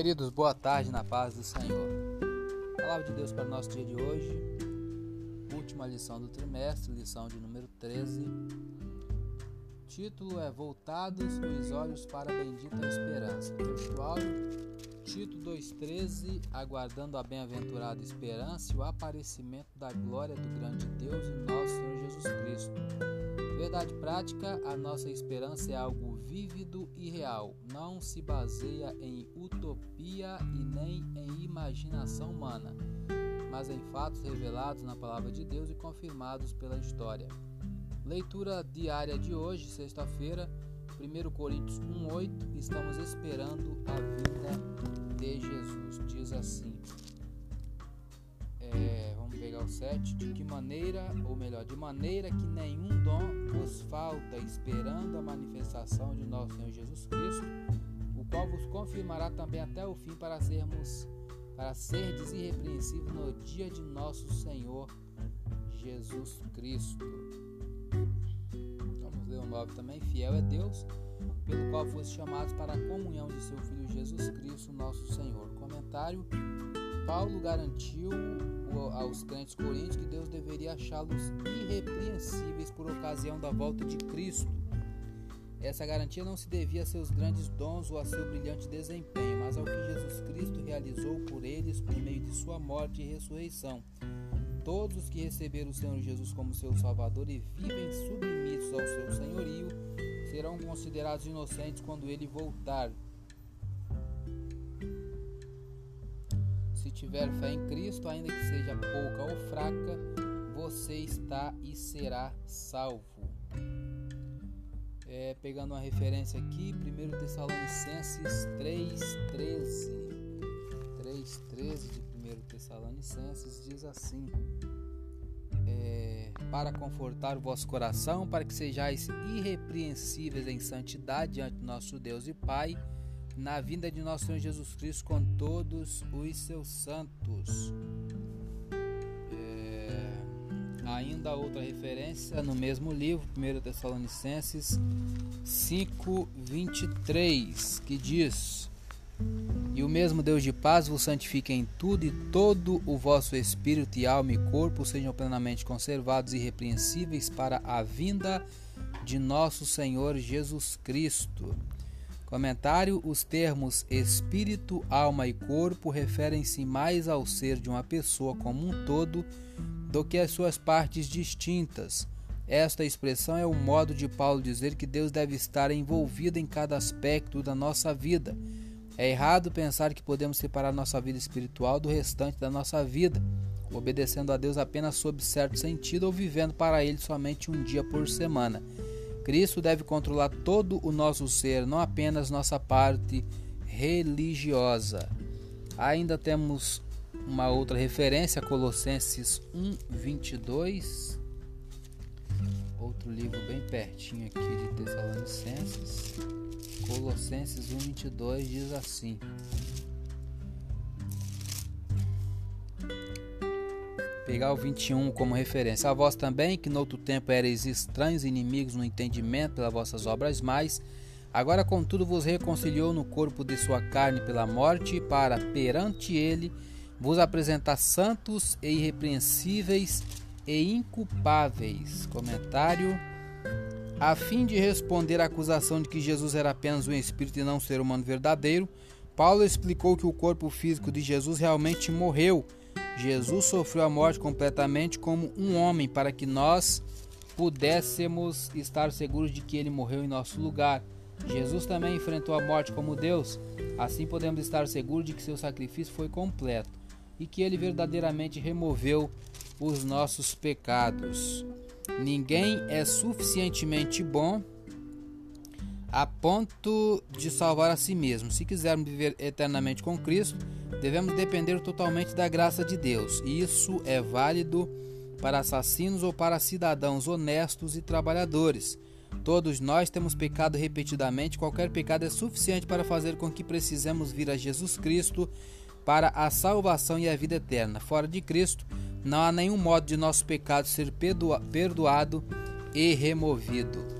Queridos, boa tarde na paz do Senhor. Palavra de Deus para o nosso dia de hoje, última lição do trimestre, lição de número 13. Título é Voltados os olhos para a bendita esperança. Textual, Tito 2,13 Aguardando a bem-aventurada esperança e o aparecimento da glória do grande Deus e nosso Senhor Verdade prática, a nossa esperança é algo vívido e real, não se baseia em utopia e nem em imaginação humana, mas em fatos revelados na palavra de Deus e confirmados pela história. Leitura diária de hoje, sexta-feira, 1 Coríntios 1,8 Estamos esperando a vinda de Jesus. Diz assim: é, vamos pegar o 7. De que maneira, ou melhor, de maneira que nenhum dom vos falta, esperando a manifestação de nosso Senhor Jesus Cristo, o qual vos confirmará também até o fim para sermos, para serdes irrepreensíveis no dia de nosso Senhor Jesus Cristo. Vamos ler o 9 também. Fiel é Deus, pelo qual foste chamados para a comunhão de seu Filho Jesus Cristo, nosso Senhor. Comentário Paulo garantiu aos crentes coríntios que Deus deveria achá-los irrepreensíveis por ocasião da volta de Cristo. Essa garantia não se devia a seus grandes dons ou a seu brilhante desempenho, mas ao que Jesus Cristo realizou por eles por meio de sua morte e ressurreição. Todos os que receberam o Senhor Jesus como seu Salvador e vivem submissos ao seu senhorio serão considerados inocentes quando ele voltar. Tiver fé em Cristo, ainda que seja pouca ou fraca, você está e será salvo. É, pegando uma referência aqui, 1 Tessalonicenses 3,13. 3,13 de 1 Tessalonicenses diz assim: é, Para confortar o vosso coração, para que sejais irrepreensíveis em santidade diante do nosso Deus e Pai na vinda de nosso Senhor Jesus Cristo com todos os seus santos. É, ainda outra referência no mesmo livro, 1 Tessalonicenses 5, 23, que diz: E o mesmo Deus de paz vos santifique em tudo, e todo o vosso espírito e alma e corpo sejam plenamente conservados e irrepreensíveis para a vinda de nosso Senhor Jesus Cristo. Comentário: Os termos espírito, alma e corpo referem-se mais ao ser de uma pessoa como um todo do que às suas partes distintas. Esta expressão é o modo de Paulo dizer que Deus deve estar envolvido em cada aspecto da nossa vida. É errado pensar que podemos separar nossa vida espiritual do restante da nossa vida, obedecendo a Deus apenas sob certo sentido ou vivendo para Ele somente um dia por semana. Cristo deve controlar todo o nosso ser, não apenas nossa parte religiosa. Ainda temos uma outra referência, Colossenses 1, 22. Outro livro bem pertinho aqui de Tessalonicenses. Colossenses 1, 22 diz assim: pegar o 21 como referência. A vós também, que no outro tempo erais estranhos e inimigos no entendimento pelas vossas obras mais, agora contudo vos reconciliou no corpo de sua carne pela morte, para perante ele vos apresentar santos e irrepreensíveis e inculpáveis. Comentário. A fim de responder à acusação de que Jesus era apenas um espírito e não um ser humano verdadeiro, Paulo explicou que o corpo físico de Jesus realmente morreu Jesus sofreu a morte completamente como um homem para que nós pudéssemos estar seguros de que ele morreu em nosso lugar. Jesus também enfrentou a morte como Deus, assim podemos estar seguros de que seu sacrifício foi completo e que ele verdadeiramente removeu os nossos pecados. Ninguém é suficientemente bom a ponto de salvar a si mesmo. Se quisermos viver eternamente com Cristo, devemos depender totalmente da graça de Deus. Isso é válido para assassinos ou para cidadãos honestos e trabalhadores. Todos nós temos pecado repetidamente, qualquer pecado é suficiente para fazer com que precisemos vir a Jesus Cristo para a salvação e a vida eterna. Fora de Cristo, não há nenhum modo de nosso pecado ser perdoado e removido.